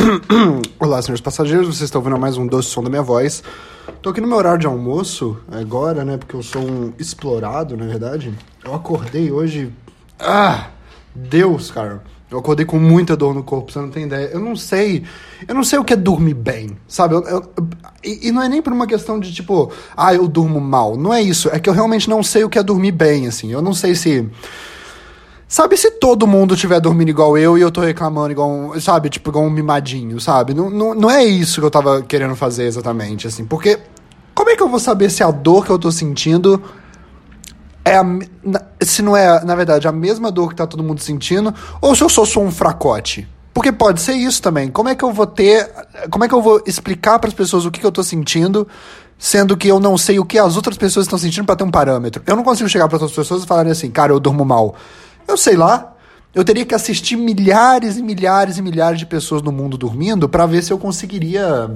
Olá, senhores passageiros, vocês estão ouvindo mais um doce som da minha voz. Tô aqui no meu horário de almoço agora, né? Porque eu sou um explorado, na verdade. Eu acordei hoje. Ah! Deus, cara. Eu acordei com muita dor no corpo, você não tem ideia. Eu não sei. Eu não sei o que é dormir bem, sabe? Eu, eu, e, e, não é nem por uma questão de tipo, ah, eu durmo mal. Não é isso. É que eu realmente não sei o que é dormir bem, assim. Eu não sei se. Sabe se todo mundo estiver dormindo igual eu e eu tô reclamando igual um, sabe, tipo, igual um mimadinho, sabe? Não, não, não é isso que eu tava querendo fazer exatamente, assim. Porque como é que eu vou saber se a dor que eu tô sentindo é a, se não é, na verdade, a mesma dor que tá todo mundo sentindo, ou se eu sou só um fracote. Porque pode ser isso também. Como é que eu vou ter. Como é que eu vou explicar para as pessoas o que, que eu tô sentindo, sendo que eu não sei o que as outras pessoas estão sentindo para ter um parâmetro? Eu não consigo chegar para outras pessoas e falarem assim, cara, eu durmo mal. Eu sei lá. Eu teria que assistir milhares e milhares e milhares de pessoas no mundo dormindo para ver se eu conseguiria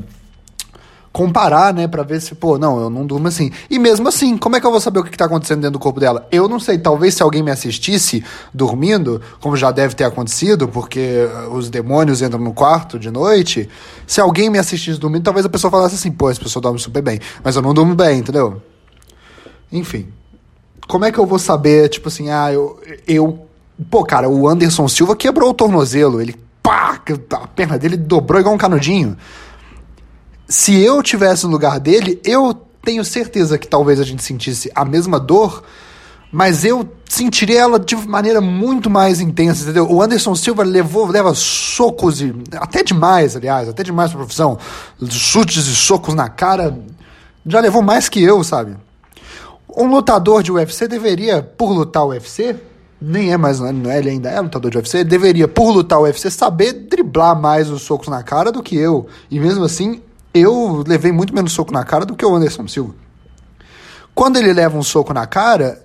comparar, né, para ver se, pô, não, eu não durmo assim. E mesmo assim, como é que eu vou saber o que, que tá acontecendo dentro do corpo dela? Eu não sei, talvez se alguém me assistisse dormindo, como já deve ter acontecido, porque eh, os demônios entram no quarto de noite, se alguém me assistisse dormindo, talvez a pessoa falasse assim, pô, essa pessoa dorme super bem, mas eu não durmo bem, entendeu? Enfim. Como é que eu vou saber, tipo assim, ah, eu, eu pô, cara, o Anderson Silva quebrou o tornozelo, ele pá, a perna dele dobrou igual um canudinho se eu tivesse no lugar dele, eu tenho certeza que talvez a gente sentisse a mesma dor, mas eu sentiria ela de maneira muito mais intensa, entendeu? O Anderson Silva levou, leva socos e até demais, aliás, até demais pra profissão, chutes e socos na cara, já levou mais que eu, sabe? Um lutador de UFC deveria, por lutar UFC, nem é mais, não é, ele ainda é lutador de UFC, deveria, por lutar UFC, saber driblar mais os socos na cara do que eu. E mesmo assim, eu levei muito menos soco na cara do que o Anderson Silva. Quando ele leva um soco na cara,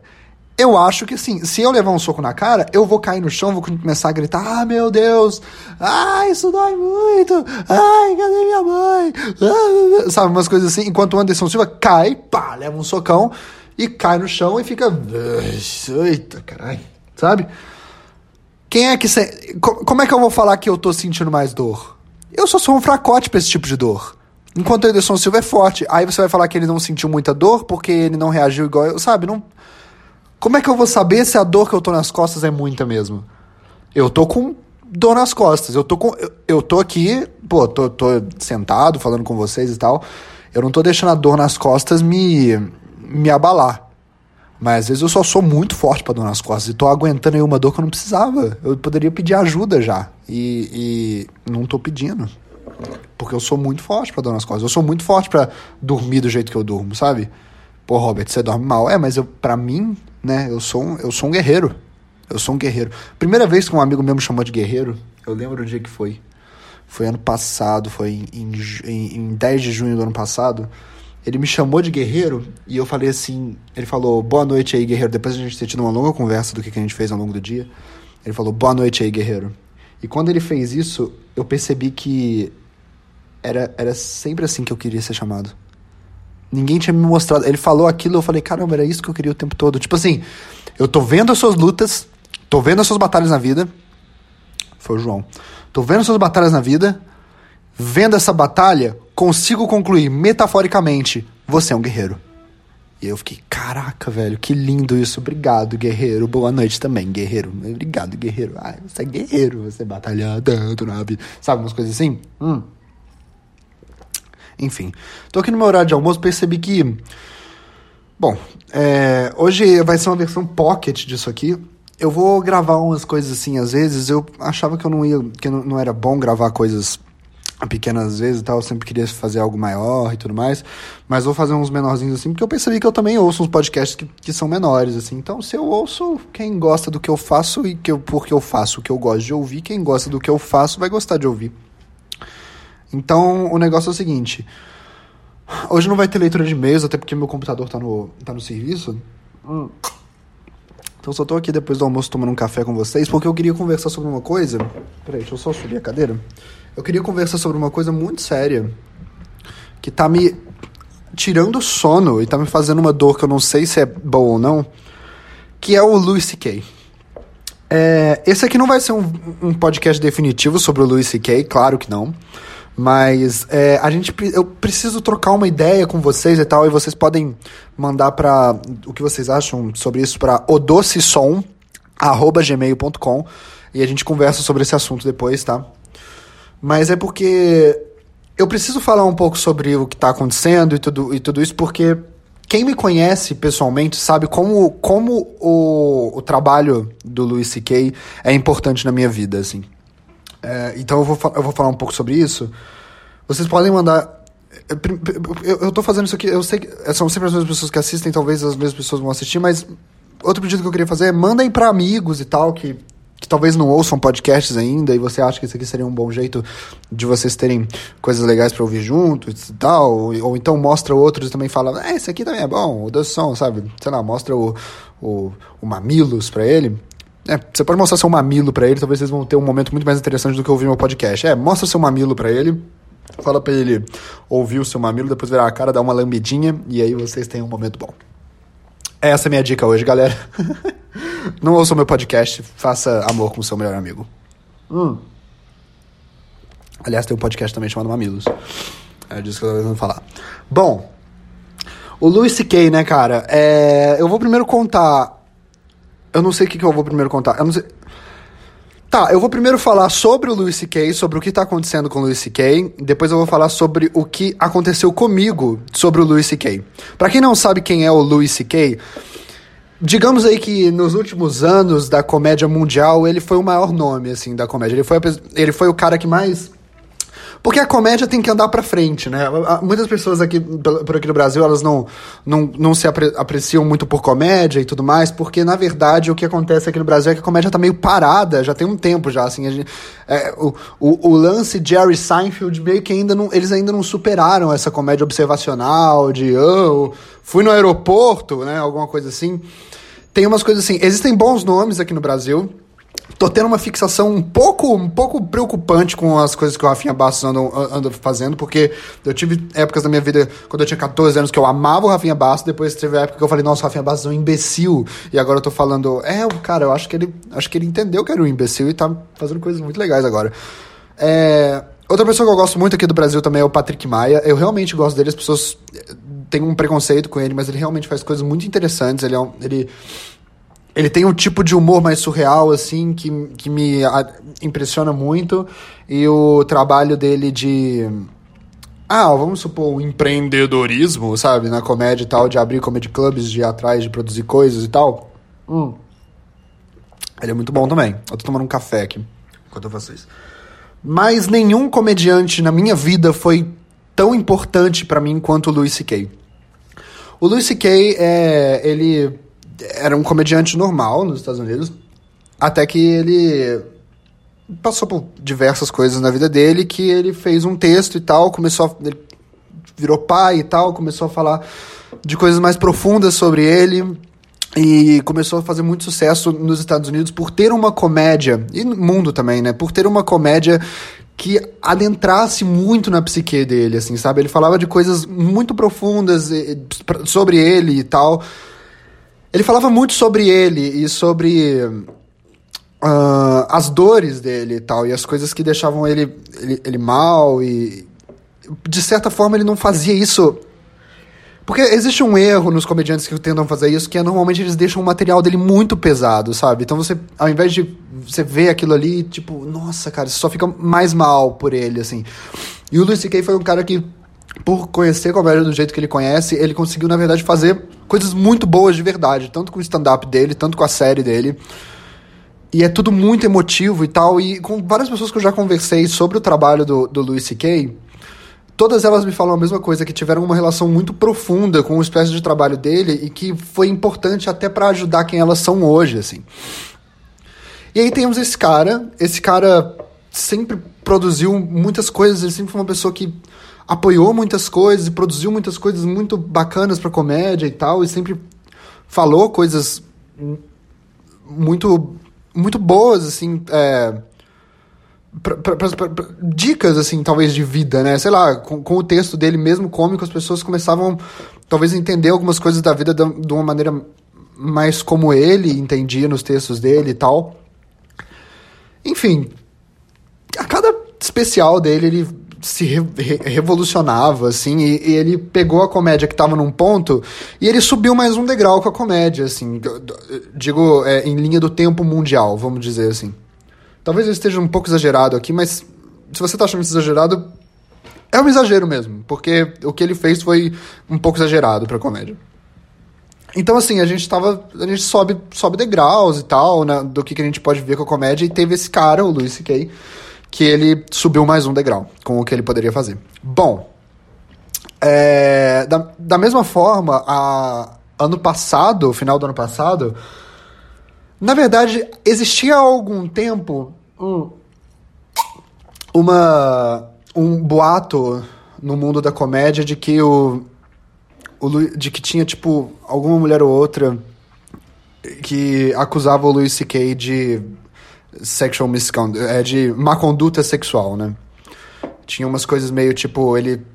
eu acho que assim, se eu levar um soco na cara, eu vou cair no chão, vou começar a gritar: Ah, meu Deus! Ah, isso dói muito! Ai, cadê minha mãe? Ah, sabe, umas coisas assim. Enquanto o Anderson Silva cai, pá, leva um socão e cai no chão e fica. Eita, caralho. Sabe? Quem é que. Se... Como é que eu vou falar que eu tô sentindo mais dor? Eu só sou um fracote pra esse tipo de dor. Enquanto o Ederson Silva é forte. Aí você vai falar que ele não sentiu muita dor porque ele não reagiu igual eu, sabe? Não... Como é que eu vou saber se a dor que eu tô nas costas é muita mesmo? Eu tô com dor nas costas. Eu tô com. Eu tô aqui, pô, tô, tô sentado falando com vocês e tal. Eu não tô deixando a dor nas costas me, me abalar. Mas às vezes eu só sou muito forte pra dor nas costas e tô aguentando aí uma dor que eu não precisava. Eu poderia pedir ajuda já. E, e não tô pedindo. Porque eu sou muito forte para dor nas costas. Eu sou muito forte para dormir do jeito que eu durmo, sabe? Pô, Robert, você dorme mal. É, mas eu, para mim, né, eu sou, um, eu sou um guerreiro. Eu sou um guerreiro. Primeira vez que um amigo meu me chamou de guerreiro, eu lembro o dia que foi. Foi ano passado, foi em, em, em 10 de junho do ano passado. Ele me chamou de guerreiro e eu falei assim. Ele falou, boa noite aí, guerreiro. Depois a gente ter tido uma longa conversa do que, que a gente fez ao longo do dia. Ele falou, boa noite aí, guerreiro. E quando ele fez isso, eu percebi que era, era sempre assim que eu queria ser chamado. Ninguém tinha me mostrado. Ele falou aquilo, eu falei, caramba, era isso que eu queria o tempo todo. Tipo assim, eu tô vendo as suas lutas, tô vendo as suas batalhas na vida. Foi o João. Tô vendo as suas batalhas na vida. Vendo essa batalha, consigo concluir metaforicamente: você é um guerreiro. E eu fiquei, caraca, velho, que lindo isso. Obrigado, guerreiro. Boa noite também, guerreiro. Obrigado, guerreiro. Ah, você é guerreiro, você batalha tanto na vida. Sabe, umas coisas assim? Hum. Enfim, tô aqui no meu horário de almoço, percebi que. Bom, é, hoje vai ser uma versão pocket disso aqui. Eu vou gravar umas coisas assim, às vezes. Eu achava que eu não ia. que não, não era bom gravar coisas pequenas vezes e tal, eu sempre queria fazer algo maior e tudo mais, mas vou fazer uns menorzinhos assim, porque eu percebi que eu também ouço uns podcasts que, que são menores, assim, então se eu ouço quem gosta do que eu faço e que eu, porque eu faço o que eu gosto de ouvir, quem gosta do que eu faço vai gostar de ouvir. Então, o negócio é o seguinte. Hoje não vai ter leitura de e-mails, até porque meu computador tá no, tá no serviço. Hum. Então só tô aqui depois do almoço tomando um café com vocês, porque eu queria conversar sobre uma coisa. Peraí, deixa eu só subir a cadeira. Eu queria conversar sobre uma coisa muito séria. Que tá me tirando sono e tá me fazendo uma dor que eu não sei se é boa ou não. Que é o Louis C.K. É, esse aqui não vai ser um, um podcast definitivo sobre o Louis C.K., claro que não. Mas é, a gente, eu preciso trocar uma ideia com vocês e tal, e vocês podem mandar para o que vocês acham sobre isso para odocisom@gmail.com e a gente conversa sobre esse assunto depois, tá? Mas é porque eu preciso falar um pouco sobre o que está acontecendo e tudo, e tudo isso, porque quem me conhece pessoalmente sabe como, como o, o trabalho do Louis C.K. é importante na minha vida, assim. É, então eu vou, eu vou falar um pouco sobre isso. Vocês podem mandar. Eu, eu tô fazendo isso aqui, eu sei que são sempre as mesmas pessoas que assistem, talvez as mesmas pessoas vão assistir, mas outro pedido que eu queria fazer é mandem para amigos e tal que que talvez não ouçam podcasts ainda e você acha que isso aqui seria um bom jeito de vocês terem coisas legais para ouvir juntos e tal, ou, ou, então mostra outros e também fala, é, esse aqui também é bom, o Doce Som, sabe? Sei lá, mostra o, o, o Mamilos para ele. É, você pode mostrar seu mamilo para ele, talvez vocês vão ter um momento muito mais interessante do que ouvir meu podcast. É, mostra seu mamilo para ele, fala para ele ouvir o seu mamilo, depois virar a cara, dar uma lambidinha e aí vocês têm um momento bom. Essa é a minha dica hoje, galera. Não ouça o meu podcast, faça amor com o seu melhor amigo. Hum. Aliás, tem um podcast também chamado Mamilos. É disso que eu tô tentando falar. Bom, o Louis C.K., né, cara? É... Eu vou primeiro contar. Eu não sei o que, que eu vou primeiro contar. Eu não sei. Tá, eu vou primeiro falar sobre o Louis C.K., sobre o que tá acontecendo com o Louis C.K., depois eu vou falar sobre o que aconteceu comigo sobre o Louis C.K. Pra quem não sabe quem é o Louis C.K., digamos aí que nos últimos anos da comédia mundial, ele foi o maior nome, assim, da comédia. Ele foi, ele foi o cara que mais porque a comédia tem que andar pra frente, né? Muitas pessoas aqui, por aqui no Brasil, elas não, não, não se apre apreciam muito por comédia e tudo mais, porque, na verdade, o que acontece aqui no Brasil é que a comédia tá meio parada, já tem um tempo já, assim. Gente, é, o, o, o, lance Jerry Seinfeld, meio que ainda não, eles ainda não superaram essa comédia observacional de, oh, fui no aeroporto, né? Alguma coisa assim. Tem umas coisas assim, existem bons nomes aqui no Brasil, tô tendo uma fixação um pouco, um pouco preocupante com as coisas que o Rafinha Bastos anda, anda fazendo, porque eu tive épocas da minha vida, quando eu tinha 14 anos, que eu amava o Rafinha Bastos, depois teve a época que eu falei, nossa, o Rafinha Bastos é um imbecil, e agora eu tô falando, é, cara, eu acho que ele, acho que ele entendeu que era um imbecil e tá fazendo coisas muito legais agora. É... Outra pessoa que eu gosto muito aqui do Brasil também é o Patrick Maia. Eu realmente gosto dele, as pessoas têm um preconceito com ele, mas ele realmente faz coisas muito interessantes. Ele, é um, ele ele tem um tipo de humor mais surreal, assim, que, que me impressiona muito. E o trabalho dele de. Ah, vamos supor, o empreendedorismo, sabe? Na comédia e tal, de abrir comedy clubs, de ir atrás, de produzir coisas e tal. Hum. Ele é muito bom também. Eu tô tomando um café aqui enquanto eu faço isso. Mas nenhum comediante na minha vida foi tão importante para mim quanto o Louis C.K. O Louis C.K. é. Ele era um comediante normal nos Estados Unidos, até que ele passou por diversas coisas na vida dele, que ele fez um texto e tal, começou a, ele virou pai e tal, começou a falar de coisas mais profundas sobre ele e começou a fazer muito sucesso nos Estados Unidos por ter uma comédia e no mundo também, né? Por ter uma comédia que adentrasse muito na psique dele, assim, sabe? Ele falava de coisas muito profundas sobre ele e tal. Ele falava muito sobre ele e sobre uh, as dores dele e tal, e as coisas que deixavam ele, ele, ele mal, e de certa forma ele não fazia isso. Porque existe um erro nos comediantes que tentam fazer isso, que é normalmente eles deixam o material dele muito pesado, sabe? Então você, ao invés de você ver aquilo ali, tipo, nossa, cara, você só fica mais mal por ele, assim. E o Luis C.K. foi um cara que por conhecer a comédia do jeito que ele conhece, ele conseguiu, na verdade, fazer coisas muito boas de verdade, tanto com o stand-up dele, tanto com a série dele. E é tudo muito emotivo e tal. E com várias pessoas que eu já conversei sobre o trabalho do, do Louis C.K., todas elas me falam a mesma coisa, que tiveram uma relação muito profunda com o espécie de trabalho dele e que foi importante até para ajudar quem elas são hoje, assim. E aí temos esse cara, esse cara sempre produziu muitas coisas, ele sempre foi uma pessoa que apoiou muitas coisas e produziu muitas coisas muito bacanas para comédia e tal, e sempre falou coisas muito muito boas, assim, é, pra, pra, pra, dicas, assim, talvez de vida, né? Sei lá, com, com, o texto dele mesmo cômico, as pessoas começavam, talvez, a entender algumas coisas da vida de, de uma maneira mais como ele entendia nos textos dele e tal. Enfim, a cada especial dele, ele se re revolucionava, assim, e, e, ele pegou a comédia que tava num ponto e ele subiu mais um degrau com a comédia, assim, digo, é, em linha do tempo mundial, vamos dizer assim. Talvez eu esteja um pouco exagerado aqui, mas se você tá achando isso exagerado, é um exagero mesmo, porque o que ele fez foi um pouco exagerado pra comédia. Então, assim, a gente tava. A gente sobe, sobe degraus e tal, né, do que, que a gente pode ver com a comédia, e teve esse cara, o Louis C.K., que ele subiu mais um degrau com o que ele poderia fazer. Bom, é, da, da mesma forma, a, ano passado, final do ano passado, na verdade, existia há algum tempo um, uma, um boato no mundo da comédia de que o, o de que tinha tipo alguma mulher ou outra que acusava o Louis C.K. de sexual misconduct, é de má conduta sexual, né? Tinha umas coisas meio tipo, ele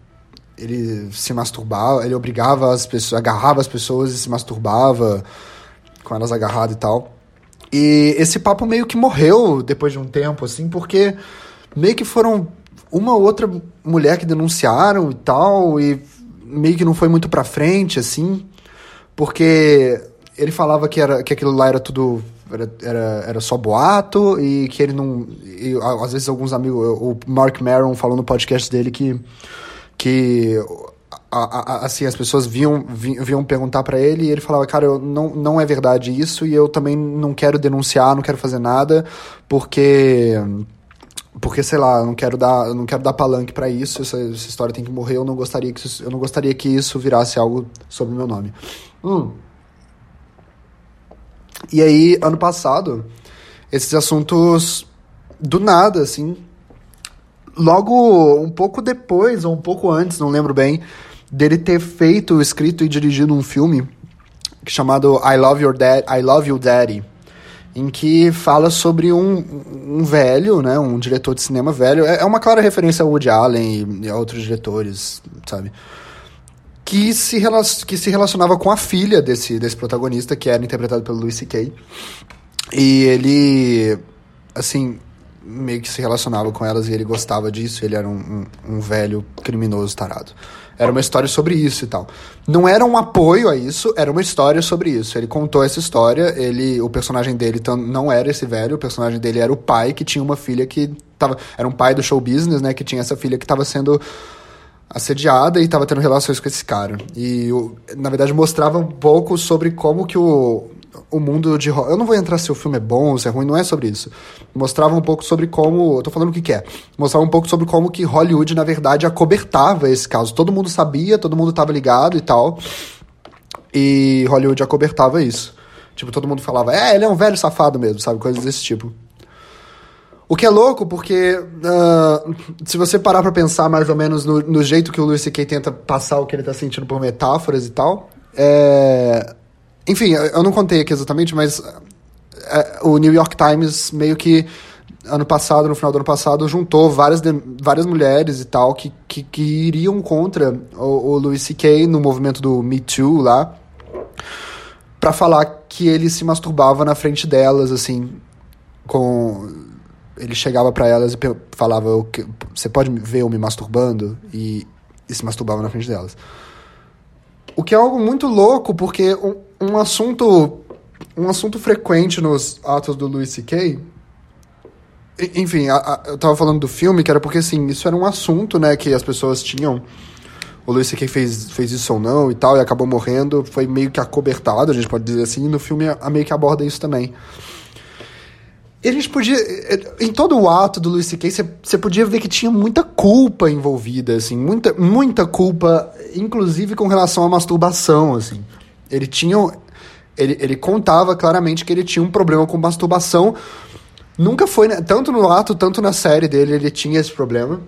ele se masturbava, ele obrigava as pessoas, agarrava as pessoas e se masturbava com elas agarradas e tal. E esse papo meio que morreu depois de um tempo, assim, porque meio que foram uma ou outra mulher que denunciaram e tal, e meio que não foi muito pra frente, assim, porque ele falava que, era, que aquilo lá era tudo era, era, era só boato e que ele não. E, às vezes alguns amigos. O Mark Maron falou no podcast dele que. que a, a, assim, as pessoas vinham, vinham perguntar para ele e ele falava, cara, eu, não, não é verdade isso e eu também não quero denunciar, não quero fazer nada, porque porque sei lá, eu não quero dar, não quero dar palanque para isso, essa, essa, história tem que morrer, eu não gostaria que isso, eu não gostaria que isso virasse algo sobre o meu nome. Hum. E aí, ano passado, esses assuntos do nada, assim. Logo, um pouco depois, ou um pouco antes, não lembro bem, dele ter feito, escrito e dirigido um filme chamado I Love Your Dad, I Love You Daddy, em que fala sobre um, um velho, né, um diretor de cinema velho. É, é uma clara referência a Woody Allen e, e a outros diretores, sabe? que se, que se relacionava com a filha desse, desse protagonista, que era interpretado pelo Louis C.K. E ele, assim, meio que se relacionava com elas e ele gostava disso. Ele era um, um, um, velho criminoso tarado. Era uma história sobre isso e tal. Não era um apoio a isso, era uma história sobre isso. Ele contou essa história. Ele, o personagem dele não era esse velho. O personagem dele era o pai que tinha uma filha que tava, era um pai do show business, né? Que tinha essa filha que estava sendo assediada e estava tendo relações com esse cara. E, na verdade, mostrava um pouco sobre como que o, o mundo de... Eu não vou entrar se o filme é bom ou se é ruim, não é sobre isso. Mostrava um pouco sobre como... Eu tô falando o que, que é. Mostrava um pouco sobre como que Hollywood, na verdade, acobertava esse caso. Todo mundo sabia, todo mundo estava ligado e tal. E Hollywood acobertava isso. Tipo, todo mundo falava, é, ele é um velho safado mesmo, sabe? Coisas desse tipo. O que é louco, porque uh, se você parar pra pensar mais ou menos no, no jeito que o Louis C.K. tenta passar o que ele tá sentindo por metáforas e tal, é... Enfim, eu não contei aqui exatamente, mas é, o New York Times meio que ano passado, no final do ano passado, juntou várias, várias mulheres e tal que, que, que iriam contra o, o Louis C.K. no movimento do Me Too lá, para falar que ele se masturbava na frente delas, assim, com ele chegava para elas e falava: Você pode ver eu me masturbando? E, e, se masturbava na frente delas. O que é algo muito louco, porque um assunto um assunto frequente nos atos do Louis C.K. Enfim, a, a, eu tava falando do filme, que era porque, assim, isso era um assunto, né, que as pessoas tinham. O Louis C.K. fez, fez isso ou não e tal, e acabou morrendo. Foi meio que acobertado, a gente pode dizer assim, e no filme a, a meio que aborda isso também. E a gente podia. Em todo o ato do Louis C.K., você podia ver que tinha muita culpa envolvida, assim, muita, muita culpa, inclusive com relação à masturbação, assim. Ele tinha. Ele, ele contava claramente que ele tinha um problema com masturbação. Nunca foi. Né, tanto no ato, tanto na série dele, ele tinha esse problema.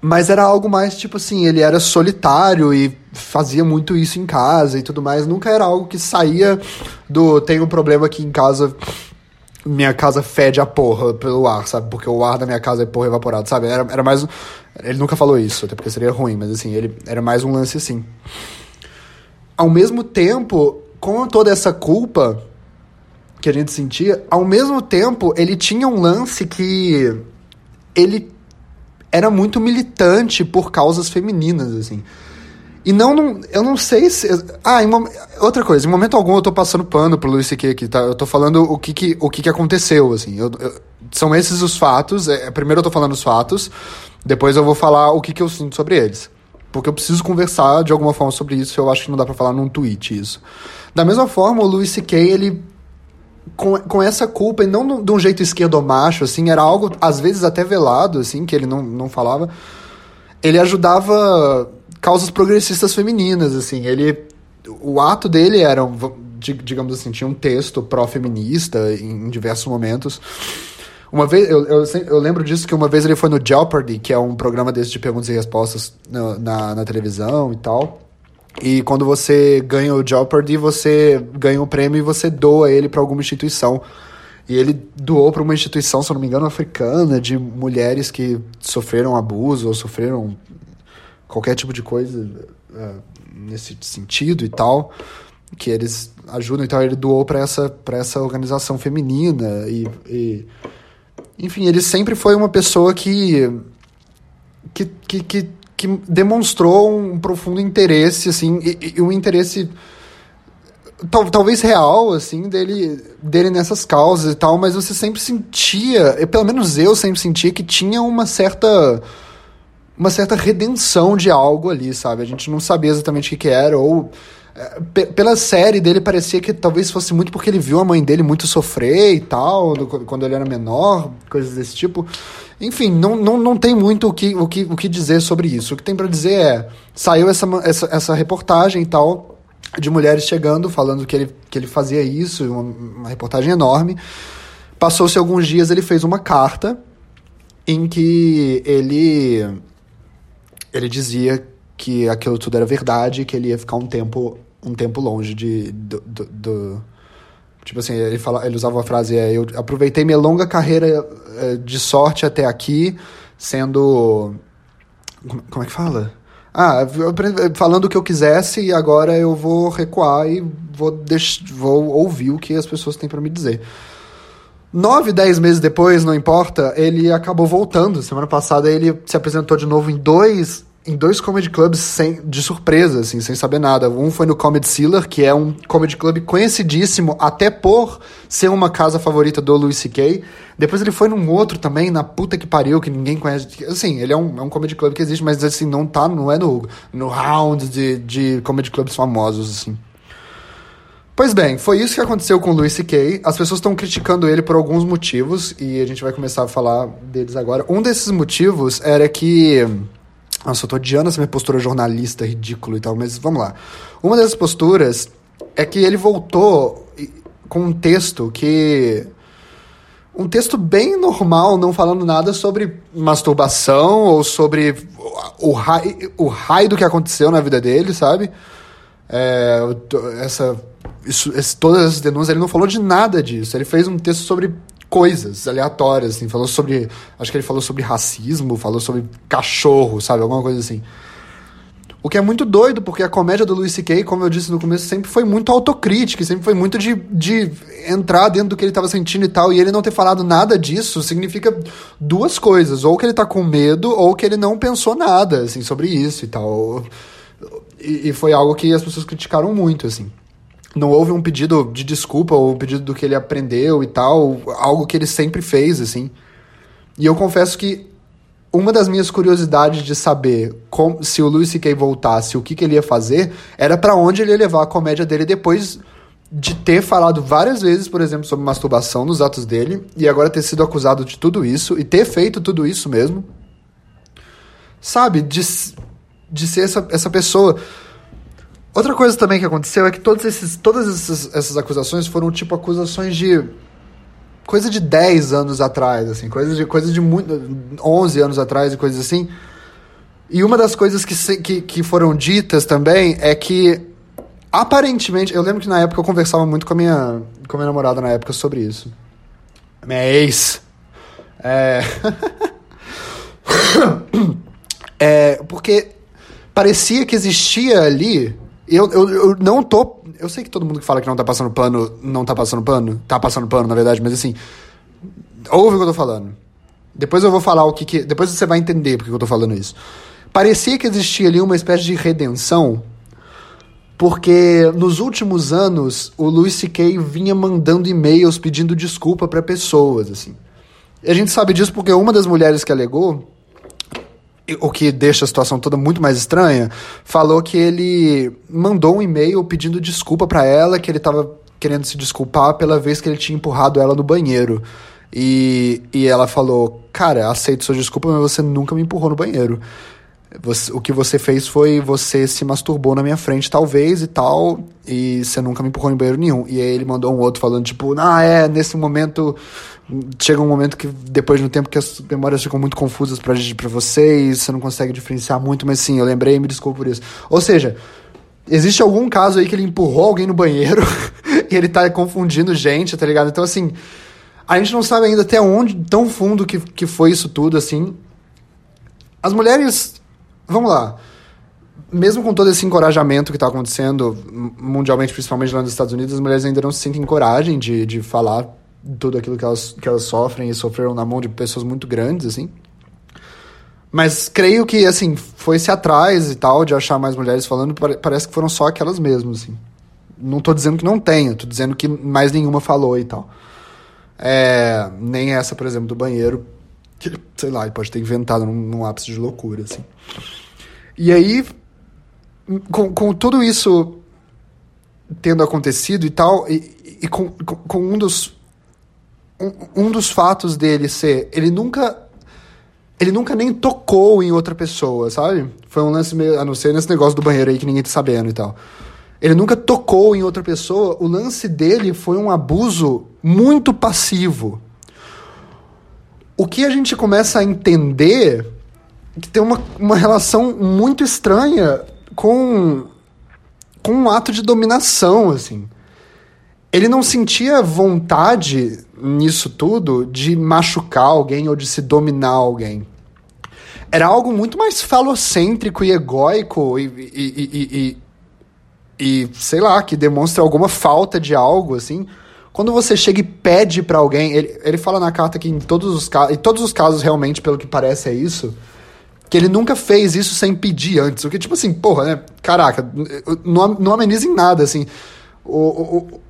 Mas era algo mais tipo assim, ele era solitário e fazia muito isso em casa e tudo mais. Nunca era algo que saía do. Tem um problema aqui em casa minha casa fede a porra pelo ar, sabe? Porque o ar da minha casa é porra evaporado, sabe? Era, era mais. Ele nunca falou isso, até porque seria ruim, mas assim, ele era mais um lance assim. Ao mesmo tempo, com toda essa culpa que a gente sentia, ao mesmo tempo, ele tinha um lance que ele era muito militante por causas femininas, assim. E não, não eu não sei se. Ah, em, outra coisa, em momento algum eu tô passando pano pro Luis C.K. aqui, tá? Eu tô falando o que que, o que, que aconteceu, assim. Eu, eu, são esses os fatos. É, primeiro eu tô falando os fatos, depois eu vou falar o que, que eu sinto sobre eles. Porque eu preciso conversar de alguma forma sobre isso, eu acho que não dá para falar num tweet isso. Da mesma forma, o Luis C.K., ele com, com essa culpa, e não de um jeito esquerdo macho, assim, era algo, às vezes, até velado, assim, que ele não, não falava. Ele ajudava causas progressistas femininas, assim, ele... O ato dele era, digamos assim, tinha um texto pró-feminista em, em diversos momentos. Uma vez, eu, eu, eu, lembro disso que uma vez ele foi no Jeopardy, que é um programa desse de perguntas e respostas na, na, na televisão e tal. E quando você ganha o Jeopardy, você ganha um prêmio e você doa ele para alguma instituição. E ele doou para uma instituição, se eu não me engano, africana, de mulheres que sofreram abuso ou sofreram qualquer tipo de coisa uh, nesse sentido e tal, que eles ajudam. Então ele doou para essa, essa organização feminina. E, e, enfim, ele sempre foi uma pessoa que, que, que, que que demonstrou um profundo interesse, assim, e, e um interesse tal, talvez real, assim, dele, dele nessas causas e tal, mas você sempre sentia, pelo menos eu sempre sentia que tinha uma certa uma certa redenção de algo ali, sabe? A gente não sabia exatamente o que, que era, ou pela série dele parecia que talvez fosse muito porque ele viu a mãe dele muito sofrer e tal, quando ele era menor, coisas desse tipo. Enfim, não, não, não tem muito o que, o, que, o que dizer sobre isso. O que tem para dizer é: saiu essa, essa, essa reportagem e tal, de mulheres chegando, falando que ele, que ele fazia isso, uma, uma reportagem enorme. Passou-se alguns dias, ele fez uma carta em que ele, ele dizia que aquilo tudo era verdade, que ele ia ficar um tempo, um tempo longe de, do, do, do Tipo assim, ele, fala, ele usava uma frase: é, Eu aproveitei minha longa carreira é, de sorte até aqui, sendo. Como é que fala? Ah, falando o que eu quisesse e agora eu vou recuar e vou, deix... vou ouvir o que as pessoas têm para me dizer. Nove, dez meses depois, não importa, ele acabou voltando. Semana passada ele se apresentou de novo em dois em dois comedy clubs sem, de surpresa, assim, sem saber nada. Um foi no Comedy Sealer, que é um comedy club conhecidíssimo até por ser uma casa favorita do Louis C.K. Depois ele foi num outro também, na puta que pariu, que ninguém conhece. Assim, ele é um, é um comedy club que existe, mas assim, não tá, não é no, no round de, de comedy clubs famosos, assim. Pois bem, foi isso que aconteceu com o Louis C.K. As pessoas estão criticando ele por alguns motivos, e a gente vai começar a falar deles agora. Um desses motivos era que nossa, eu tô odiando essa minha postura jornalista ridículo e tal, mas vamos lá. Uma dessas posturas é que ele voltou com um texto que. Um texto bem normal, não falando nada sobre masturbação ou sobre o raio, o raio do que aconteceu na vida dele, sabe? É, essa, isso, esse, todas as denúncias, ele não falou de nada disso. Ele fez um texto sobre coisas aleatórias, assim, falou sobre, acho que ele falou sobre racismo, falou sobre cachorro, sabe, alguma coisa assim. O que é muito doido, porque a comédia do Louis C.K., como eu disse no começo, sempre foi muito autocrítica, sempre foi muito de, de entrar dentro do que ele estava sentindo e tal, e ele não ter falado nada disso significa duas coisas, ou que ele tá com medo, ou que ele não pensou nada, assim, sobre isso e tal. E, e foi algo que as pessoas criticaram muito, assim não houve um pedido de desculpa ou um pedido do que ele aprendeu e tal, algo que ele sempre fez, assim. E eu confesso que uma das minhas curiosidades de saber como, se o Louis C.K. voltasse, o que, que ele ia fazer, era para onde ele ia levar a comédia dele depois de ter falado várias vezes, por exemplo, sobre masturbação nos atos dele, e agora ter sido acusado de tudo isso, e ter feito tudo isso mesmo. Sabe? De, de ser essa, essa pessoa. Outra coisa também que aconteceu é que todos esses, todas essas, essas acusações foram tipo acusações de coisa de 10 anos atrás, assim, coisa de coisa de muito, 11 anos atrás e coisas assim. E uma das coisas que, que, que foram ditas também é que aparentemente, eu lembro que na época eu conversava muito com a minha com a minha namorada na época sobre isso. Minha ex. É É, porque parecia que existia ali eu, eu, eu não tô Eu sei que todo mundo que fala que não tá passando pano, não tá passando pano. Tá passando pano, na verdade, mas assim. Ouve o que eu tô falando. Depois eu vou falar o que, que Depois você vai entender porque eu tô falando isso. Parecia que existia ali uma espécie de redenção. Porque nos últimos anos o Louis C.K. vinha mandando e-mails pedindo desculpa para pessoas, assim. E a gente sabe disso porque uma das mulheres que alegou o que deixa a situação toda muito mais estranha, falou que ele mandou um e-mail pedindo desculpa para ela, que ele tava querendo se desculpar pela vez que ele tinha empurrado ela no banheiro. E, e ela falou: Cara, aceito sua desculpa, mas você nunca me empurrou no banheiro. Você, o que você fez foi você se masturbou na minha frente, talvez e tal, e você nunca me empurrou em banheiro nenhum. E aí ele mandou um outro falando, tipo, ah, é, nesse momento. Chega um momento que, depois de um tempo que as memórias ficam muito confusas pra, pra você e você não consegue diferenciar muito, mas sim, eu lembrei e me desculpo por isso. Ou seja, existe algum caso aí que ele empurrou alguém no banheiro e ele tá confundindo gente, tá ligado? Então, assim, a gente não sabe ainda até onde, tão fundo que, que foi isso tudo, assim. As mulheres vamos lá. Mesmo com todo esse encorajamento que está acontecendo mundialmente, principalmente lá nos Estados Unidos, as mulheres ainda não se sentem coragem de, de falar tudo aquilo que elas, que elas sofrem e sofreram na mão de pessoas muito grandes, assim. Mas creio que, assim, foi-se atrás e tal, de achar mais mulheres falando, parece que foram só aquelas mesmas, assim. Não tô dizendo que não tenha, tô dizendo que mais nenhuma falou e tal. É, nem essa, por exemplo, do banheiro, que, sei lá, ele pode ter inventado num, num ápice de loucura, assim. E aí, com, com tudo isso tendo acontecido e tal, e, e com, com, com, um dos um, um dos fatos dele ser, ele nunca ele nunca nem tocou em outra pessoa, sabe? Foi um lance meio, a não ser nesse negócio do banheiro aí que ninguém tá sabendo e tal. Ele nunca tocou em outra pessoa, o lance dele foi um abuso muito passivo o que a gente começa a entender é que tem uma, uma relação muito estranha com, com um ato de dominação, assim. Ele não sentia vontade nisso tudo de machucar alguém ou de se dominar alguém. Era algo muito mais falocêntrico e egóico e, e, e, e, e sei lá, que demonstra alguma falta de algo, assim, quando você chega e pede para alguém, ele, ele fala na carta que em todos os casos, em todos os casos realmente, pelo que parece, é isso, que ele nunca fez isso sem pedir antes. O que, tipo assim, porra, né? Caraca, não, não ameniza em nada, assim. O, o,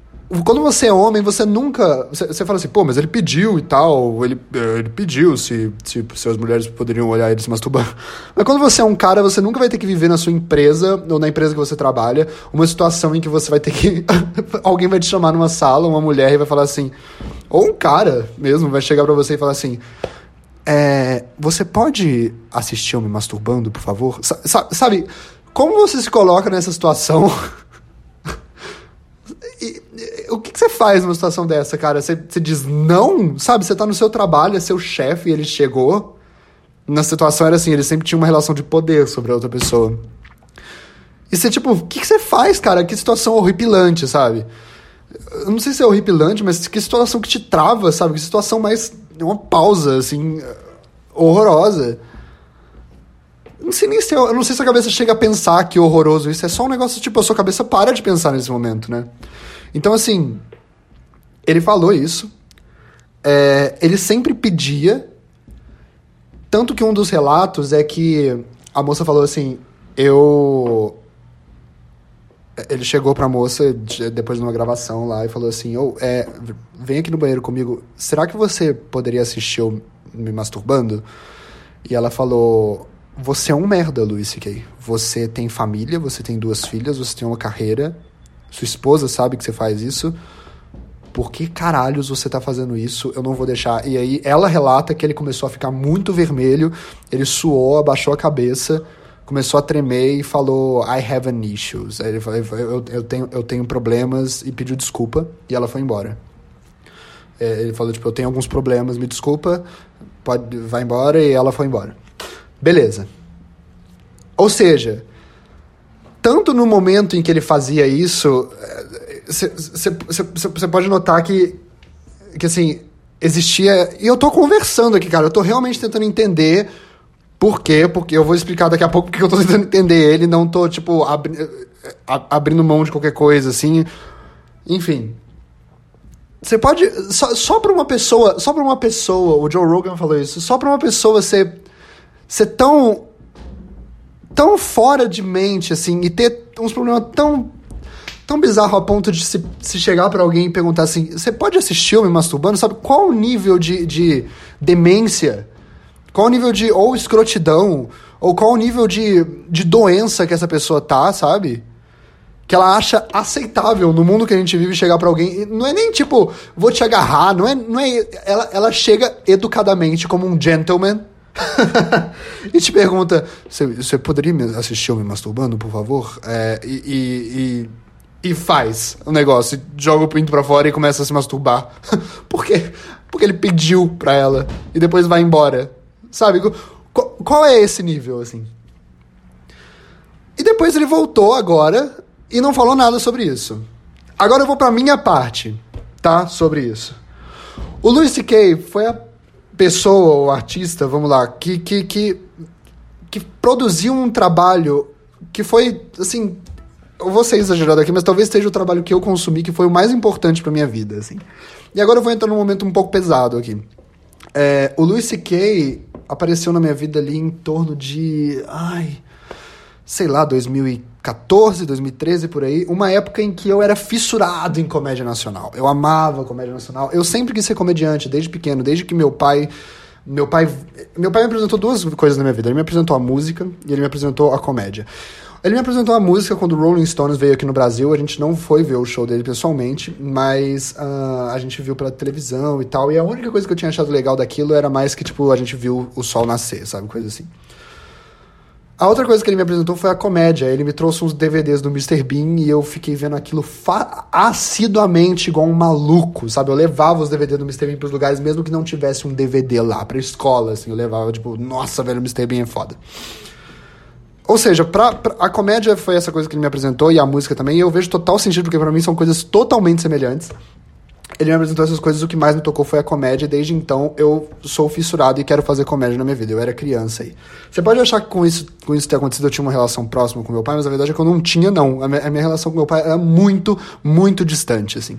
quando você é homem, você nunca. Você, você, fala assim, pô, mas ele pediu e tal. Ele, eh, ele pediu se, se, se as mulheres poderiam olhar ele se masturbando. Mas quando você é um cara, você nunca vai ter que viver na sua empresa ou na empresa que você trabalha uma situação em que você vai ter que. Alguém vai te chamar numa sala, uma mulher, e vai falar assim. Ou um cara mesmo vai chegar para você e falar assim. É, você pode assistir eu me masturbando, por favor? sabe, como você se coloca nessa situação? o que, que, você faz numa situação dessa, cara? Você, você diz não? Sabe, você tá no seu trabalho, é seu chefe e ele chegou. Na situação era assim, ele sempre tinha uma relação de poder sobre a outra pessoa. E você, tipo, o que, que você faz, cara? Que situação horripilante, sabe? Eu não sei se é horripilante, mas que situação que te trava, sabe? Que situação mais. Uma pausa, assim, horrorosa. Não sei nem se. Eu, eu não sei se a cabeça chega a pensar que horroroso isso. É só um negócio, tipo, a sua cabeça para de pensar nesse momento, né? Então, assim, ele falou isso. É, ele sempre pedia. Tanto que um dos relatos é que a moça falou assim: Eu. Ele chegou pra moça depois de uma gravação lá e falou assim: oh, é, Vem aqui no banheiro comigo. Será que você poderia assistir eu me masturbando? E ela falou: Você é um merda, Luiz C.K. Você tem família, você tem duas filhas, você tem uma carreira sua esposa sabe que você faz isso. Por que caralhos você tá fazendo isso? Eu não vou deixar. E aí ela relata que ele começou a ficar muito vermelho, ele suou, abaixou a cabeça, começou a tremer e falou: I have an issues. Aí ele falou: eu, eu, tenho, eu tenho problemas e pediu desculpa e ela foi embora. É, ele falou: tipo, eu tenho alguns problemas, me desculpa, pode, vai embora e ela foi embora. Beleza. Ou seja, tanto no momento em que ele fazia isso, você pode notar que, que, assim, existia. E eu tô conversando aqui, cara, eu tô realmente tentando entender por quê, porque eu vou explicar daqui a pouco porque eu tô tentando entender ele, não tô, tipo, abri... abrindo mão de qualquer coisa, assim. Enfim. Você pode. Só, só pra uma pessoa. Só pra uma pessoa, o Joe Rogan falou isso, só pra uma pessoa ser. ser tão. Tão fora de mente, assim, e ter uns problemas tão. tão bizarro a ponto de se, se chegar para alguém e perguntar assim: você pode assistir eu me masturbando? Sabe qual o nível de, de demência? Qual o nível de. ou escrotidão? Ou qual o nível de, de doença que essa pessoa tá, sabe? que ela acha aceitável no mundo que a gente vive chegar para alguém. Não é nem tipo, vou te agarrar, não é. Não é ela, ela chega educadamente como um gentleman. e te pergunta: você poderia assistir eu me masturbando, por favor? É, e, e, e, e, faz o negócio, joga o pinto pra fora e começa a se masturbar. por quê? Porque ele pediu pra ela e depois vai embora. Sabe? Qual, qual é esse nível, assim? E depois ele voltou agora e não falou nada sobre isso. Agora eu vou para minha parte, tá? Sobre isso. O Louis C.K. foi a pessoa, o artista, vamos lá, que, que, que, que produziu um trabalho que foi, assim, eu vou ser exagerado aqui, mas talvez seja o trabalho que eu consumi que foi o mais importante para minha vida, assim. E agora eu vou entrar num momento um pouco pesado aqui. É, o Louis C.K. apareceu na minha vida ali em torno de, ai, sei lá, 2015. 2014, 2013 por aí, uma época em que eu era fissurado em comédia nacional. Eu amava comédia nacional. Eu sempre quis ser comediante desde pequeno, desde que meu pai meu pai meu pai me apresentou duas coisas na minha vida. Ele me apresentou a música e ele me apresentou a comédia. Ele me apresentou a música quando o Rolling Stones veio aqui no Brasil. A gente não foi ver o show dele pessoalmente, mas uh, a gente viu pela televisão e tal. E a única coisa que eu tinha achado legal daquilo era mais que, tipo, a gente viu o sol nascer, sabe? Coisa assim. A outra coisa que ele me apresentou foi a comédia. Ele me trouxe uns DVDs do Mr. Bean e eu fiquei vendo aquilo assiduamente igual um maluco, sabe? Eu levava os DVDs do Mr. Bean pros lugares, mesmo que não tivesse um DVD lá, pra escola, assim. Eu levava, tipo, nossa, velho, o Mr. Bean é foda. Ou seja, pra, pra, a comédia foi essa coisa que ele me apresentou e a música também, e eu vejo total sentido, porque para mim são coisas totalmente semelhantes ele me apresentou essas coisas, o que mais me tocou foi a comédia, desde então eu sou fissurado e quero fazer comédia na minha vida. Eu era criança aí. Você pode achar que com isso, com isso ter acontecido eu tinha uma relação próxima com meu pai, mas a verdade é que eu não tinha, não. A minha, a minha relação com meu pai era muito, muito distante, assim.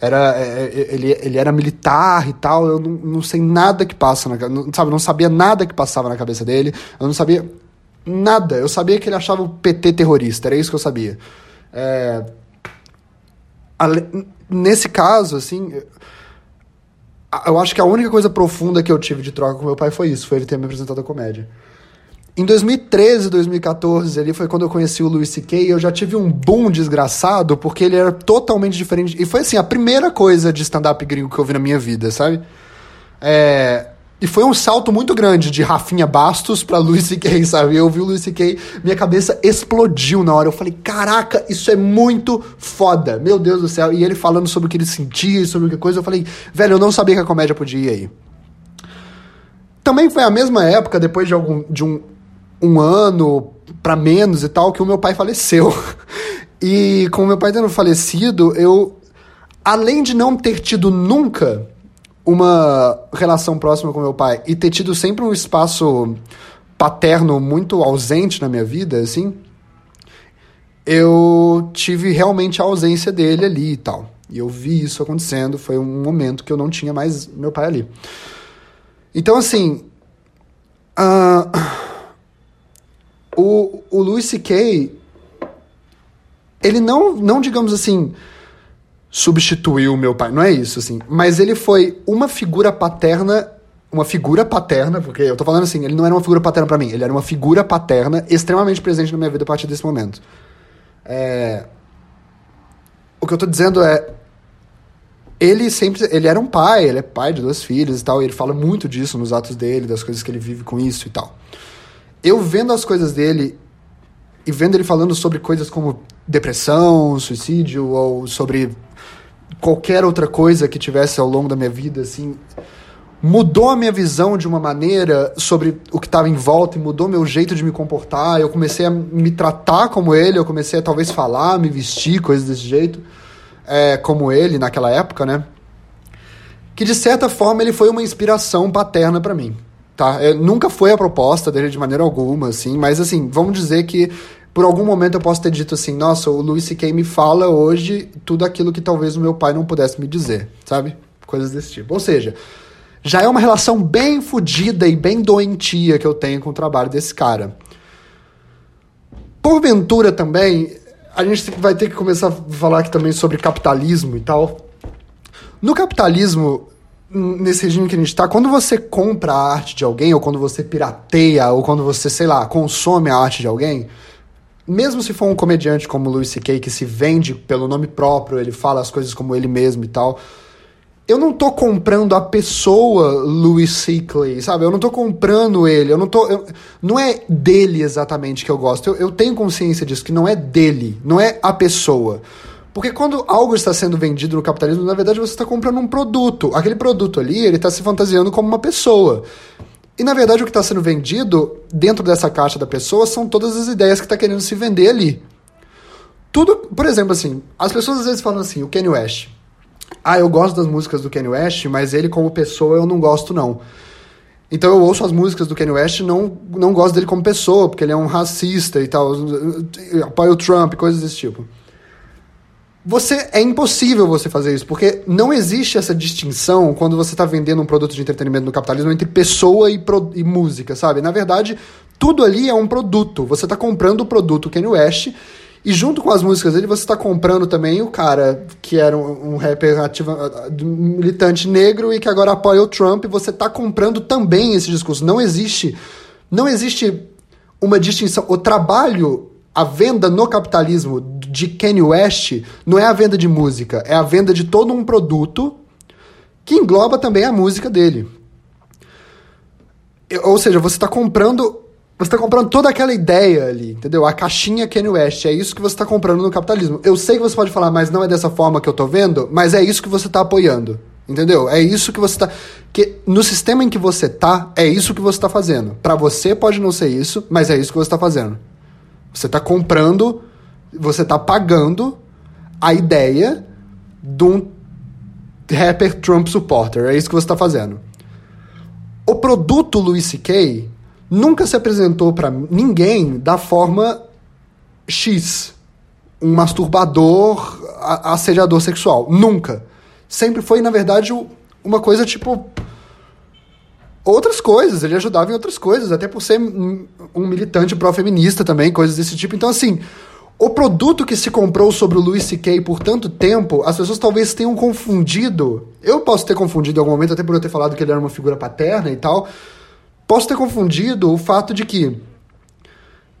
Era, é, é, ele, ele era militar e tal, eu não, não sei nada que passa na não, sabe, não sabia nada que passava na cabeça dele, eu não sabia nada. Eu sabia que ele achava o PT terrorista, era isso que eu sabia. É, nesse caso, assim, eu acho que a única coisa profunda que eu tive de troca com meu pai foi isso, foi ele ter me apresentado a comédia. Em 2013, 2014, ali foi quando eu conheci o Louis C.K. e eu já tive um boom desgraçado, porque ele era totalmente diferente. E foi assim, a primeira coisa de stand-up gringo que eu vi na minha vida, sabe? É, e foi um salto muito grande de Rafinha Bastos pra Luis C.K., sabe? Eu vi o Luis C.K., minha cabeça explodiu na hora. Eu falei, caraca, isso é muito foda. Meu Deus do céu. E ele falando sobre o que ele sentia, sobre o que coisa. Eu falei, velho, eu não sabia que a comédia podia ir aí. Também foi a mesma época, depois de, algum, de um, um ano para menos e tal, que o meu pai faleceu. E com o meu pai tendo falecido, eu, além de não ter tido nunca uma relação próxima com meu pai e ter tido sempre um espaço paterno muito ausente na minha vida, assim, eu tive realmente a ausência dele ali e tal. E eu vi isso acontecendo, foi um momento que eu não tinha mais meu pai ali. Então, assim, uh, o, o Louis C.K., ele não, não, digamos assim, substituiu meu pai. Não é isso, assim. Mas ele foi uma figura paterna. Uma figura paterna, porque eu tô falando assim, ele não era uma figura paterna para mim, ele era uma figura paterna extremamente presente na minha vida a partir desse momento. É... O que eu tô dizendo é. Ele sempre. Ele era um pai, ele é pai de duas filhas e tal, e ele fala muito disso nos atos dele, das coisas que ele vive com isso e tal. Eu vendo as coisas dele e vendo ele falando sobre coisas como depressão, suicídio, ou sobre qualquer outra coisa que tivesse ao longo da minha vida, assim, mudou a minha visão de uma maneira sobre o que estava em volta e mudou meu jeito de me comportar. Eu comecei a me tratar como ele, eu comecei a talvez falar, me vestir, coisas desse jeito, é, como ele naquela época, né? Que de certa forma ele foi uma inspiração paterna para mim, tá? É, nunca foi a proposta dele de maneira alguma, assim, mas assim, vamos dizer que por algum momento eu posso ter dito assim, nossa, o Louis C.K. me fala hoje tudo aquilo que talvez o meu pai não pudesse me dizer, sabe? Coisas desse tipo. Ou seja, já é uma relação bem fodida e bem doentia que eu tenho com o trabalho desse cara. Porventura também, a gente vai ter que começar a falar aqui também sobre capitalismo e tal. No capitalismo, nesse regime que a gente está, quando você compra a arte de alguém, ou quando você pirateia, ou quando você, sei lá, consome a arte de alguém, mesmo se for um comediante como Louis C.K., que se vende pelo nome próprio, ele fala as coisas como ele mesmo e tal, eu não tô comprando a pessoa Louis C.K., sabe? Eu não tô comprando ele, eu não tô... Eu, não é dele exatamente que eu gosto, eu, eu tenho consciência disso, que não é dele, não é a pessoa. Porque quando algo está sendo vendido no capitalismo, na verdade você está comprando um produto. Aquele produto ali, ele está se fantasiando como uma pessoa. E na verdade o que está sendo vendido dentro dessa caixa da pessoa são todas as ideias que está querendo se vender ali. Tudo, por exemplo, assim, as pessoas às vezes falam assim, o Kanye West. Ah, eu gosto das músicas do Kanye West, mas ele como pessoa eu não gosto não. Então eu ouço as músicas do Kanye West e não, não gosto dele como pessoa, porque ele é um racista e tal, apoia o Trump, coisas desse tipo. Você é impossível você fazer isso, porque não existe essa distinção quando você está vendendo um produto de entretenimento no capitalismo entre pessoa e, pro, e música, sabe? Na verdade, tudo ali é um produto. Você está comprando o produto Kanye West e junto com as músicas dele, você está comprando também o cara que era um, um rapper ativa, militante negro e que agora apoia o Trump. E você está comprando também esse discurso. Não existe, não existe uma distinção. O trabalho a venda no capitalismo de Kanye West não é a venda de música, é a venda de todo um produto que engloba também a música dele. Ou seja, você está comprando. Você está comprando toda aquela ideia ali, entendeu? A caixinha Kanye West, é isso que você está comprando no capitalismo. Eu sei que você pode falar, mas não é dessa forma que eu estou vendo, mas é isso que você está apoiando. Entendeu? É isso que você está. Que no sistema em que você tá, é isso que você está fazendo. Para você pode não ser isso, mas é isso que você está fazendo. Você está comprando, você está pagando a ideia de um rapper Trump supporter. É isso que você está fazendo. O produto Louis C.K. nunca se apresentou para ninguém da forma X. Um masturbador, assediador sexual. Nunca. Sempre foi, na verdade, uma coisa tipo outras coisas, ele ajudava em outras coisas, até por ser um militante pró-feminista também, coisas desse tipo. Então, assim, o produto que se comprou sobre o Louis C.K. por tanto tempo, as pessoas talvez tenham confundido. Eu posso ter confundido em algum momento, até por eu ter falado que ele era uma figura paterna e tal. Posso ter confundido o fato de que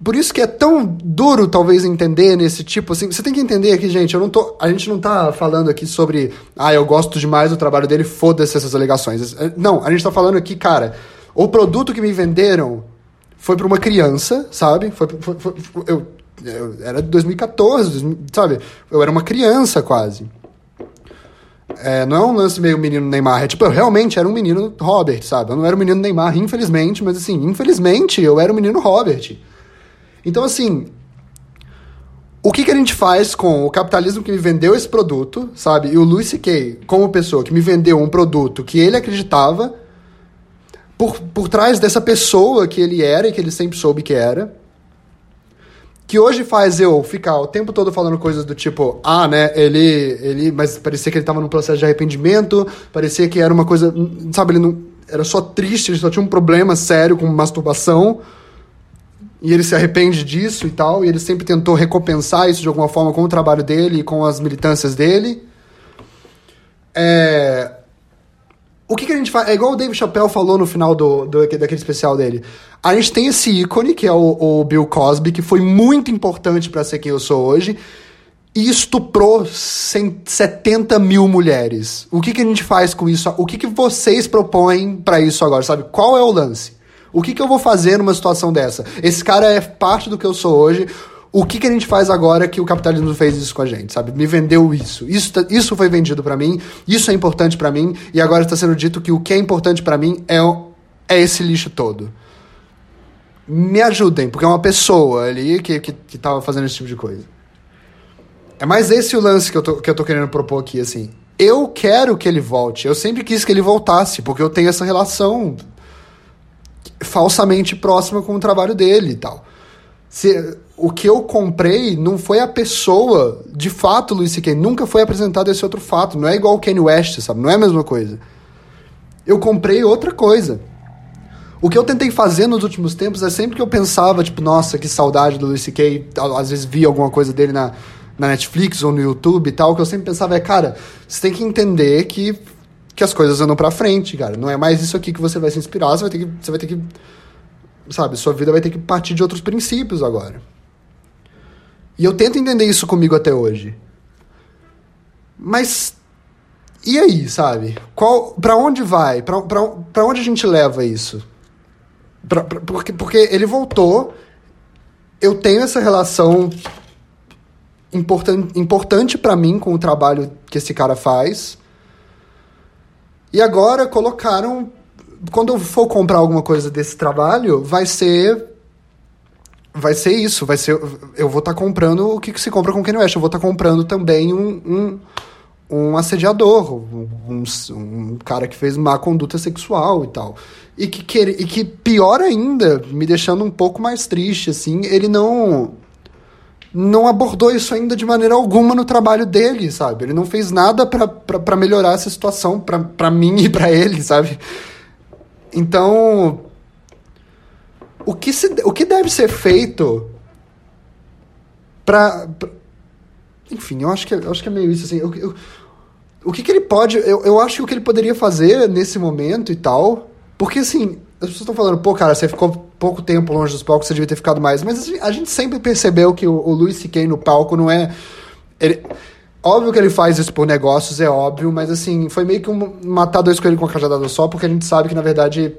por isso que é tão duro, talvez, entender nesse tipo, assim, você tem que entender aqui, gente, eu não tô, a gente não tá falando aqui sobre, ah, eu gosto demais do trabalho dele, foda-se essas alegações. É, não, a gente tá falando aqui, cara, o produto que me venderam foi para uma criança, sabe? Foi, foi, foi, eu era de 2014, sabe? Eu era uma criança quase. É, não é um lance meio menino Neymar, é tipo, eu realmente era um menino Robert, sabe? Eu não era um menino Neymar, infelizmente, mas assim, infelizmente eu era um menino Robert. Então, assim, o que, que a gente faz com o capitalismo que me vendeu esse produto, sabe? E o Louis C.K., como pessoa que me vendeu um produto que ele acreditava, por, por trás dessa pessoa que ele era e que ele sempre soube que era, que hoje faz eu ficar o tempo todo falando coisas do tipo, ah, né, ele, ele, mas parecia que ele estava num processo de arrependimento, parecia que era uma coisa, sabe, ele não, era só triste, ele só tinha um problema sério com masturbação, e ele se arrepende disso e tal, e ele sempre tentou recompensar isso de alguma forma com o trabalho dele e com as militâncias dele. É... O que, que a gente faz? É igual o Dave Chappelle falou no final do, do, daquele especial dele. A gente tem esse ícone, que é o, o Bill Cosby, que foi muito importante para ser quem eu sou hoje, e estuprou 70 mil mulheres. O que, que a gente faz com isso? O que, que vocês propõem para isso agora, sabe? Qual é o lance? O que, que eu vou fazer numa situação dessa? Esse cara é parte do que eu sou hoje. O que, que a gente faz agora que o capitalismo fez isso com a gente, sabe? Me vendeu isso. Isso, tá, isso foi vendido para mim, isso é importante para mim, e agora está sendo dito que o que é importante para mim é, é esse lixo todo. Me ajudem, porque é uma pessoa ali que, que, que tava fazendo esse tipo de coisa. É mais esse o lance que eu, tô, que eu tô querendo propor aqui, assim. Eu quero que ele volte. Eu sempre quis que ele voltasse, porque eu tenho essa relação falsamente próxima com o trabalho dele e tal. Se, o que eu comprei não foi a pessoa, de fato, Luis C.K. Nunca foi apresentado esse outro fato. Não é igual o Kanye West, sabe? Não é a mesma coisa. Eu comprei outra coisa. O que eu tentei fazer nos últimos tempos é sempre que eu pensava, tipo, nossa, que saudade do Luis C.K., às vezes via alguma coisa dele na, na Netflix ou no YouTube e tal, o que eu sempre pensava é, cara, você tem que entender que, que as coisas andam pra frente, cara. Não é mais isso aqui que você vai se inspirar, você vai ter que. Você vai ter que. Sabe, sua vida vai ter que partir de outros princípios agora. E eu tento entender isso comigo até hoje. Mas e aí, sabe? Qual, pra onde vai? Pra onde a gente leva isso? Pra, pra, porque, porque ele voltou, eu tenho essa relação importan, importante para mim com o trabalho que esse cara faz. E agora colocaram. Quando eu for comprar alguma coisa desse trabalho, vai ser. Vai ser isso, vai ser. Eu vou estar tá comprando o que, que se compra com Kanye West. Eu vou estar tá comprando também um, um um assediador, um, um, cara que fez má conduta sexual e tal. E que, que, e que, pior ainda, me deixando um pouco mais triste, assim, ele não não abordou isso ainda de maneira alguma no trabalho dele, sabe? Ele não fez nada para melhorar essa situação para mim e para ele, sabe? Então, o que, se, o que deve ser feito para enfim, eu acho que, é, eu acho que é meio isso, assim. Eu, eu, o que, que ele pode. Eu, eu acho que o que ele poderia fazer nesse momento e tal. Porque, assim, as pessoas estão falando, pô, cara, você ficou pouco tempo longe dos palcos, você devia ter ficado mais. Mas a gente sempre percebeu que o, o Luis C.K. no palco não é. Ele, óbvio que ele faz isso por negócios, é óbvio, mas, assim, foi meio que um, matar dois coelhos com a cajadada só, porque a gente sabe que, na verdade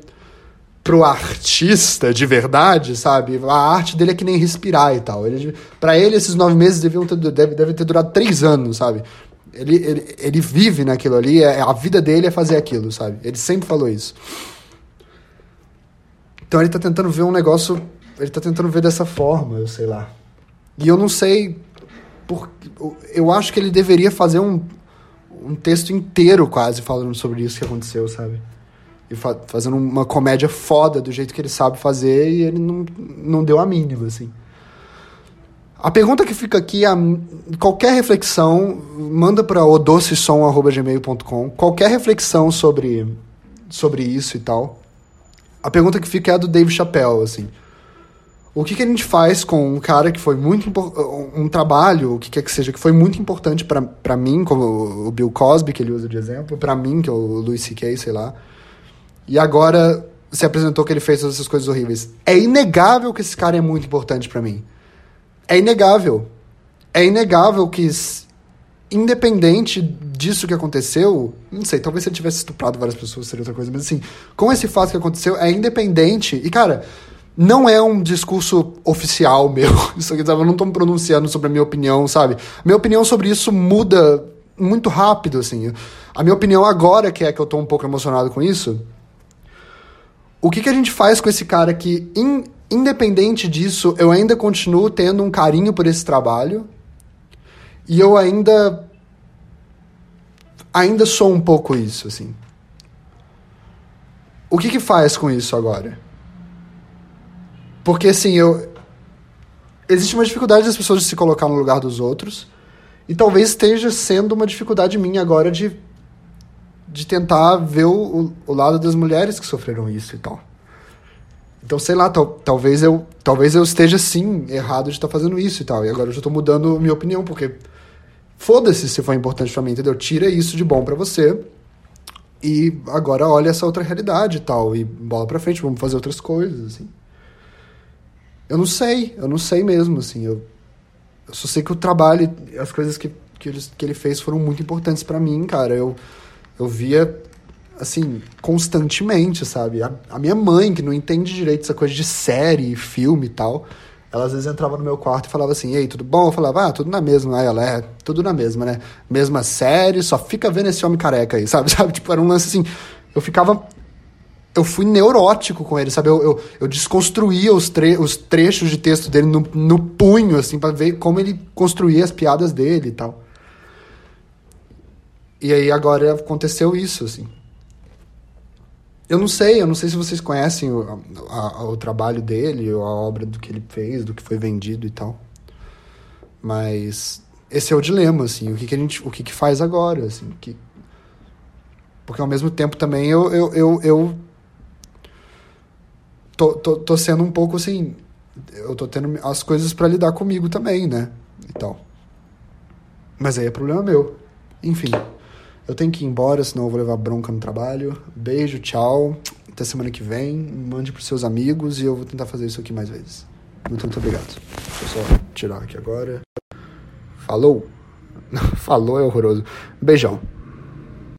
pro artista de verdade, sabe? A arte dele é que nem respirar e tal. Ele, para ele, esses nove meses deviam ter, deve, deve ter durado três anos, sabe? Ele, ele, ele vive naquilo ali, é, a vida dele é fazer aquilo, sabe? Ele sempre falou isso. Então ele tá tentando ver um negócio. Ele tá tentando ver dessa forma, eu sei lá. E eu não sei. Por, eu acho que ele deveria fazer um, um texto inteiro quase falando sobre isso que aconteceu, sabe? e fa fazendo uma comédia foda do jeito que ele sabe fazer e ele não, não deu a mínima, assim. A pergunta que fica aqui é qualquer reflexão, manda para odocesom.gmail.com, qualquer reflexão sobre, sobre isso e tal. A pergunta que fica é a do Dave Chappelle, assim. O que, que a gente faz com um cara que foi muito um trabalho, o que quer que seja, que foi muito importante para mim, como o Bill Cosby, que ele usa de exemplo, para mim, que é o Louis C.K., sei lá, e agora se apresentou que ele fez todas essas coisas horríveis. É inegável que esse cara é muito importante para mim. É inegável. É inegável que, independente disso que aconteceu, não sei, talvez se ele tivesse estuprado várias pessoas seria outra coisa, mas assim, com esse fato que aconteceu, é independente. E, cara, não é um discurso oficial meu. Isso aqui, sabe? Eu não tô me pronunciando sobre a minha opinião, sabe? Minha opinião sobre isso muda muito rápido, assim. A minha opinião agora, que é que eu tô um pouco emocionado com isso, o que, que a gente faz com esse cara que, in, independente disso, eu ainda continuo tendo um carinho por esse trabalho e eu ainda ainda sou um pouco isso, assim. O que que faz com isso agora? Porque assim, eu existe uma dificuldade das pessoas de se colocar no lugar dos outros e talvez esteja sendo uma dificuldade minha agora de de tentar ver o, o lado das mulheres que sofreram isso e tal. Então, sei lá, tal, talvez eu talvez eu esteja sim errado de estar tá fazendo isso e tal. E agora eu já tô mudando minha opinião, porque foda-se se foi importante para mim, entendeu? Tira isso de bom para você. E agora olha essa outra realidade e tal. E bola pra frente, vamos fazer outras coisas, assim. Eu não sei, eu não sei mesmo, assim. Eu, eu só sei que o trabalho, as coisas que, que, ele, que ele fez foram muito importantes para mim, cara. Eu eu via, assim, constantemente, sabe? A, a, minha mãe, que não entende direito essa coisa de série, filme e tal, ela às vezes entrava no meu quarto e falava assim, ei, tudo bom? Eu falava, ah, tudo na mesma. Aí ela, é, tudo na mesma, né? Mesma série, só fica vendo esse homem careca aí, sabe? sabe? Tipo, era um lance assim, eu ficava... Eu fui neurótico com ele, sabe? Eu, eu, eu desconstruía os, tre os trechos de texto dele no, no punho, assim, para ver como ele construía as piadas dele e tal. E aí agora aconteceu isso, assim. eu não sei, eu não sei se vocês conhecem o, a, o trabalho dele, a obra do que ele fez, do que foi vendido e tal. Mas esse é o dilema, assim, o que, que a gente, o que, que faz agora, assim, que... porque ao mesmo tempo também eu, eu, eu, eu tô, tô, tô sendo um pouco assim, eu tô tendo as coisas para lidar comigo também, né, e tal. Mas aí é problema meu. Enfim, eu tenho que ir embora, senão eu vou levar bronca no trabalho. Beijo, tchau. Até semana que vem. Mande pros seus amigos e eu vou tentar fazer isso aqui mais vezes. Muito, muito obrigado. Deixa eu só tirar aqui agora. Falou! Falou é horroroso. Beijão.